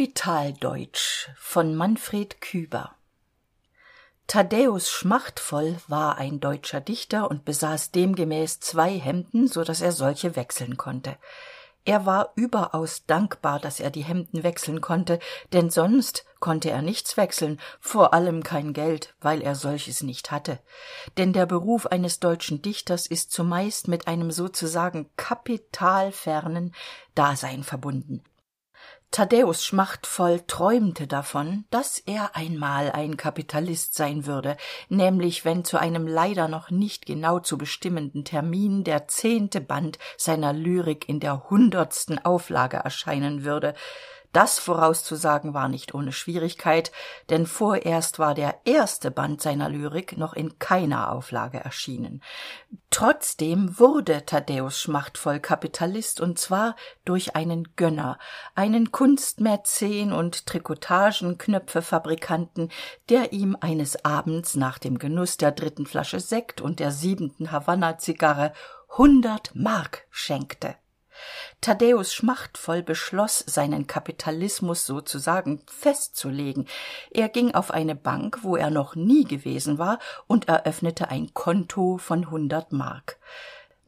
kapitaldeutsch von manfred küber. Thaddäus schmachtvoll war ein deutscher dichter und besaß demgemäß zwei hemden so dass er solche wechseln konnte. Er war überaus dankbar dass er die hemden wechseln konnte denn sonst konnte er nichts wechseln vor allem kein geld weil er solches nicht hatte. Denn der beruf eines deutschen dichters ist zumeist mit einem sozusagen kapitalfernen dasein verbunden thaddäus schmachtvoll träumte davon dass er einmal ein kapitalist sein würde nämlich wenn zu einem leider noch nicht genau zu bestimmenden termin der zehnte band seiner lyrik in der hundertsten auflage erscheinen würde das vorauszusagen war nicht ohne schwierigkeit denn vorerst war der erste band seiner lyrik noch in keiner auflage erschienen. Trotzdem wurde thaddäus schmachtvoll kapitalist und zwar durch einen gönner einen kunstmäzen und trikotagenknöpfefabrikanten der ihm eines abends nach dem genuß der dritten flasche sekt und der siebenten havanna zigarre hundert mark schenkte thaddäus schmachtvoll beschloss seinen kapitalismus sozusagen festzulegen. Er ging auf eine bank wo er noch nie gewesen war und eröffnete ein konto von hundert mark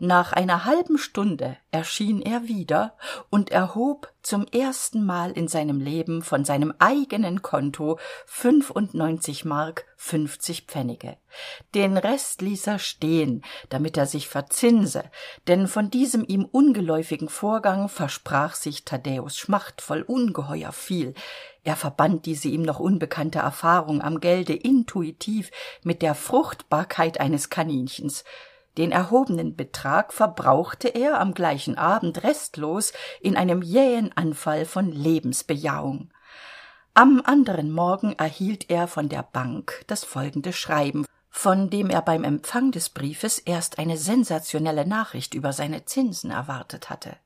nach einer halben stunde erschien er wieder und erhob zum erstenmal in seinem leben von seinem eigenen konto fünfundneunzig mark fünfzig pfennige. Den rest ließ er stehen damit er sich verzinse denn von diesem ihm ungeläufigen vorgang versprach sich thaddäus schmachtvoll ungeheuer viel. Er verband diese ihm noch unbekannte erfahrung am gelde intuitiv mit der fruchtbarkeit eines kaninchens den erhobenen betrag verbrauchte er am gleichen abend restlos in einem jähen anfall von lebensbejahung. Am anderen morgen erhielt er von der bank das folgende schreiben von dem er beim empfang des briefes erst eine sensationelle nachricht über seine zinsen erwartet hatte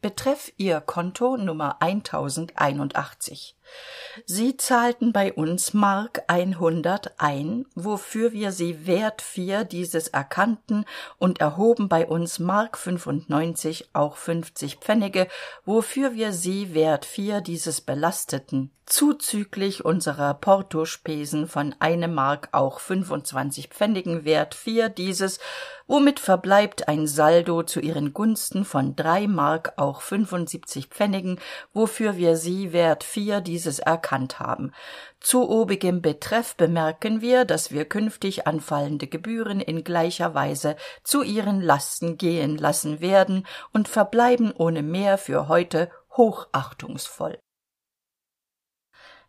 betreff ihr konto nummer eintausendeinundachtzig. Sie zahlten bei uns mark einhundert ein wofür wir sie wert vier dieses erkannten und erhoben bei uns mark fünfundneunzig auch fünfzig pfennige wofür wir sie wert vier dieses belasteten zuzüglich unserer portospesen von eine mark auch fünfundzwanzig pfennigen wert vier dieses womit verbleibt ein saldo zu ihren gunsten von drei mark auch fünfundsiebzig pfennigen wofür wir sie wert vier dieses erkannt haben? Zu obigem betreff bemerken wir dass wir künftig anfallende gebühren in gleicher weise zu ihren lasten gehen lassen werden und verbleiben ohne mehr für heute hochachtungsvoll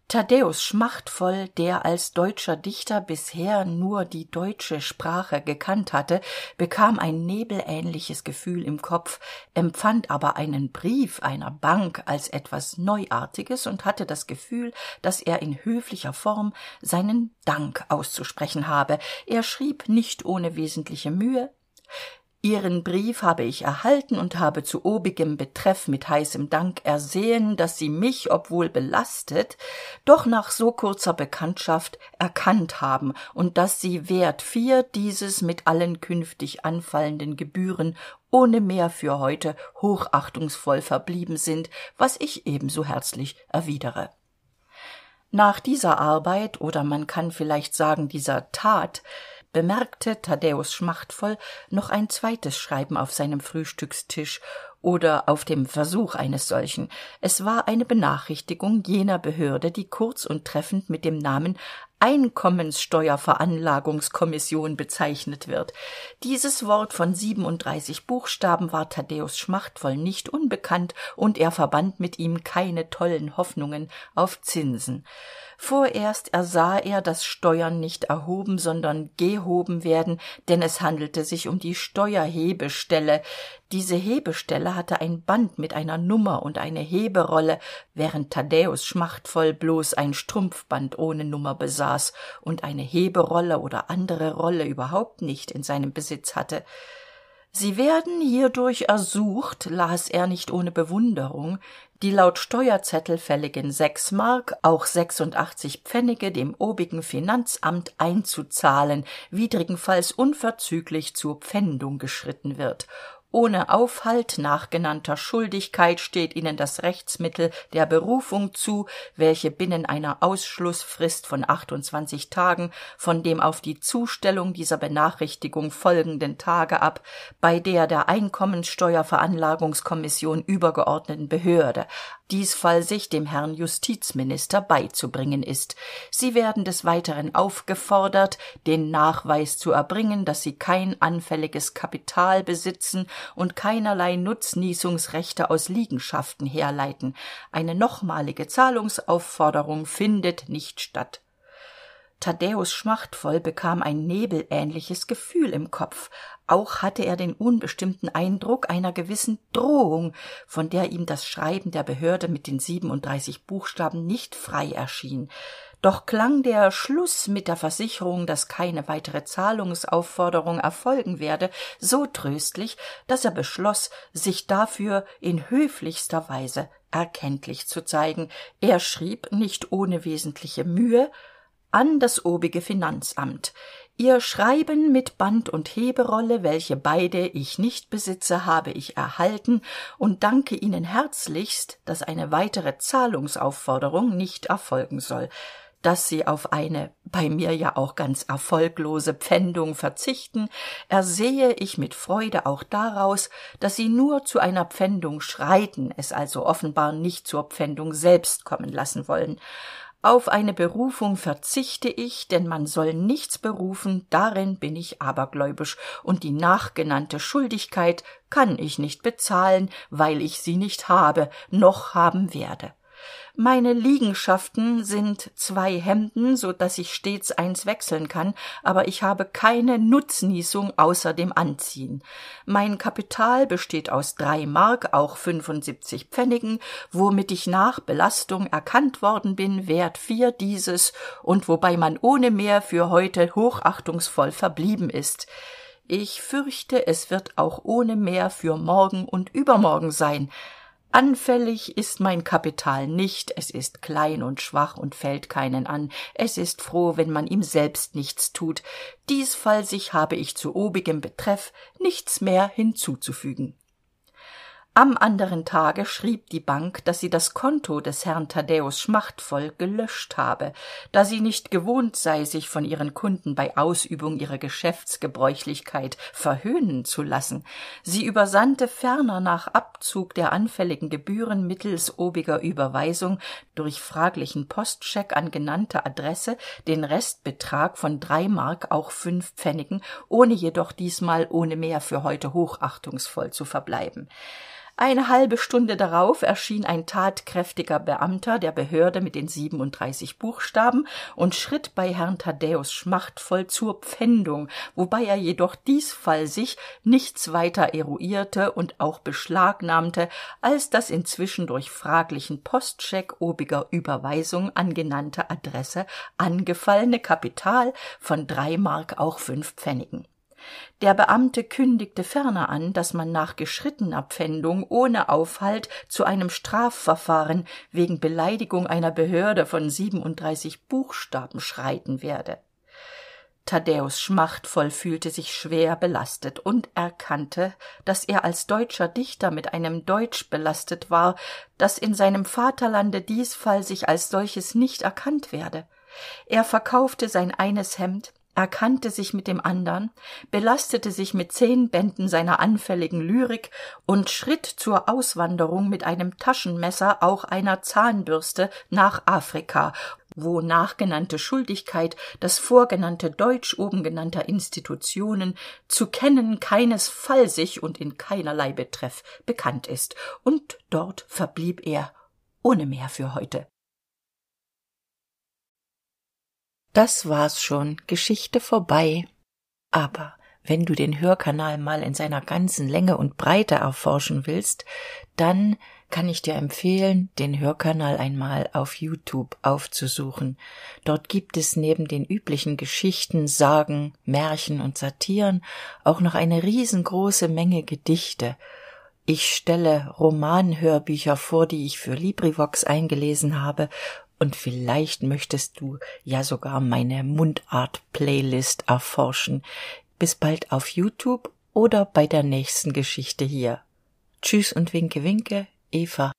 thaddäus schmachtvoll der als deutscher dichter bisher nur die deutsche sprache gekannt hatte bekam ein nebelähnliches gefühl im kopf empfand aber einen brief einer bank als etwas neuartiges und hatte das gefühl dass er in höflicher form seinen dank auszusprechen habe. Er schrieb nicht ohne wesentliche mühe ihren brief habe ich erhalten und habe zu obigem betreff mit heißem dank ersehen dass sie mich obwohl belastet doch nach so kurzer bekanntschaft erkannt haben und dass sie wert vier dieses mit allen künftig anfallenden gebühren ohne mehr für heute hochachtungsvoll verblieben sind was ich ebenso herzlich erwidere. Nach dieser arbeit oder man kann vielleicht sagen dieser tat bemerkte thaddäus schmachtvoll noch ein zweites schreiben auf seinem frühstückstisch oder auf dem versuch eines solchen. Es war eine benachrichtigung jener behörde die kurz und treffend mit dem namen einkommenssteuerveranlagungskommission bezeichnet wird. Dieses wort von siebenunddreißig buchstaben war thaddäus schmachtvoll nicht unbekannt und er verband mit ihm keine tollen hoffnungen auf zinsen. Vorerst ersah er dass steuern nicht erhoben sondern gehoben werden denn es handelte sich um die steuerhebestelle. Diese hebestelle hatte ein band mit einer nummer und eine heberolle während thaddäus schmachtvoll bloß ein strumpfband ohne nummer besaß und eine heberolle oder andere rolle überhaupt nicht in seinem besitz hatte. Sie werden hierdurch ersucht las er nicht ohne bewunderung die laut steuerzettel fälligen sechs mark auch sechsundachtzig pfennige dem obigen finanzamt einzuzahlen widrigenfalls unverzüglich zur pfändung geschritten wird ohne aufhalt nach genannter schuldigkeit steht ihnen das rechtsmittel der berufung zu welche binnen einer ausschlußfrist von achtundzwanzig tagen von dem auf die zustellung dieser benachrichtigung folgenden tage ab bei der der einkommensteuerveranlagungskommission übergeordneten behörde diesfalls dem herrn justizminister beizubringen ist. Sie werden des weiteren aufgefordert den nachweis zu erbringen dass sie kein anfälliges kapital besitzen und keinerlei nutznießungsrechte aus liegenschaften herleiten. Eine nochmalige zahlungsaufforderung findet nicht statt thaddäus schmachtvoll bekam ein nebelähnliches gefühl im kopf. Auch hatte er den unbestimmten eindruck einer gewissen drohung von der ihm das schreiben der behörde mit den siebenunddreißig buchstaben nicht frei erschien. Doch klang der schluß mit der versicherung dass keine weitere zahlungsaufforderung erfolgen werde so tröstlich dass er beschloss sich dafür in höflichster weise erkenntlich zu zeigen. Er schrieb nicht ohne wesentliche mühe an das obige finanzamt. Ihr schreiben mit band und heberolle welche beide ich nicht besitze habe ich erhalten und danke ihnen herzlichst dass eine weitere zahlungsaufforderung nicht erfolgen soll. Daß sie auf eine bei mir ja auch ganz erfolglose pfändung verzichten ersehe ich mit freude auch daraus dass sie nur zu einer pfändung schreiten es also offenbar nicht zur pfändung selbst kommen lassen wollen auf eine berufung verzichte ich denn man soll nichts berufen darin bin ich abergläubisch. Und die nachgenannte schuldigkeit kann ich nicht bezahlen weil ich sie nicht habe noch haben werde meine liegenschaften sind zwei hemden so dass ich stets eins wechseln kann aber ich habe keine nutznießung außer dem anziehen. Mein kapital besteht aus drei mark auch fünfundsiebzig pfennigen womit ich nach belastung erkannt worden bin wert vier dieses und wobei man ohne mehr für heute hochachtungsvoll verblieben ist. Ich fürchte es wird auch ohne mehr für morgen und übermorgen sein anfällig ist mein kapital nicht. Es ist klein und schwach und fällt keinen an. Es ist froh wenn man ihm selbst nichts tut. Diesfalls habe ich zu obigem betreff nichts mehr hinzuzufügen am anderen tage schrieb die bank dass sie das konto des herrn thaddäus schmachtvoll gelöscht habe da sie nicht gewohnt sei sich von ihren kunden bei ausübung ihrer geschäftsgebräuchlichkeit verhöhnen zu lassen. Sie übersandte ferner nach abzug der anfälligen gebühren mittels obiger überweisung durch fraglichen postscheck an genannte adresse den restbetrag von drei mark auch fünf pfennigen ohne jedoch diesmal ohne mehr für heute hochachtungsvoll zu verbleiben eine halbe stunde darauf erschien ein tatkräftiger beamter der behörde mit den siebenunddreißig buchstaben und schritt bei herrn thaddäus schmachtvoll zur pfändung wobei er jedoch diesfall sich nichts weiter eruierte und auch beschlagnahmte als das inzwischen durch fraglichen postscheck obiger überweisung an genannte adresse angefallene kapital von drei mark auch fünf pfennigen der beamte kündigte ferner an dass man nach geschrittener pfändung ohne aufhalt zu einem strafverfahren wegen beleidigung einer behörde von siebenunddreißig buchstaben schreiten werde. Thaddäus schmachtvoll fühlte sich schwer belastet und erkannte dass er als deutscher dichter mit einem deutsch belastet war das in seinem vaterlande diesfall sich als solches nicht erkannt werde. Er verkaufte sein eines hemd erkannte sich mit dem andern belastete sich mit zehn bänden seiner anfälligen lyrik und schritt zur auswanderung mit einem taschenmesser auch einer zahnbürste nach afrika wo nachgenannte schuldigkeit das vorgenannte deutsch oben genannter institutionen zu kennen keinesfalls und in keinerlei betreff bekannt ist. Und dort verblieb er ohne mehr für heute das war's schon. Geschichte vorbei. Aber wenn du den hörkanal mal in seiner ganzen länge und breite erforschen willst dann kann ich dir empfehlen den hörkanal einmal auf youtube aufzusuchen. Dort gibt es neben den üblichen geschichten sagen märchen und satiren auch noch eine riesengroße menge gedichte. Ich stelle romanhörbücher vor die ich für librivox eingelesen habe und vielleicht möchtest du ja sogar meine mundart playlist erforschen bis bald auf youtube oder bei der nächsten Geschichte hier. Tschüss und winke winke, Eva.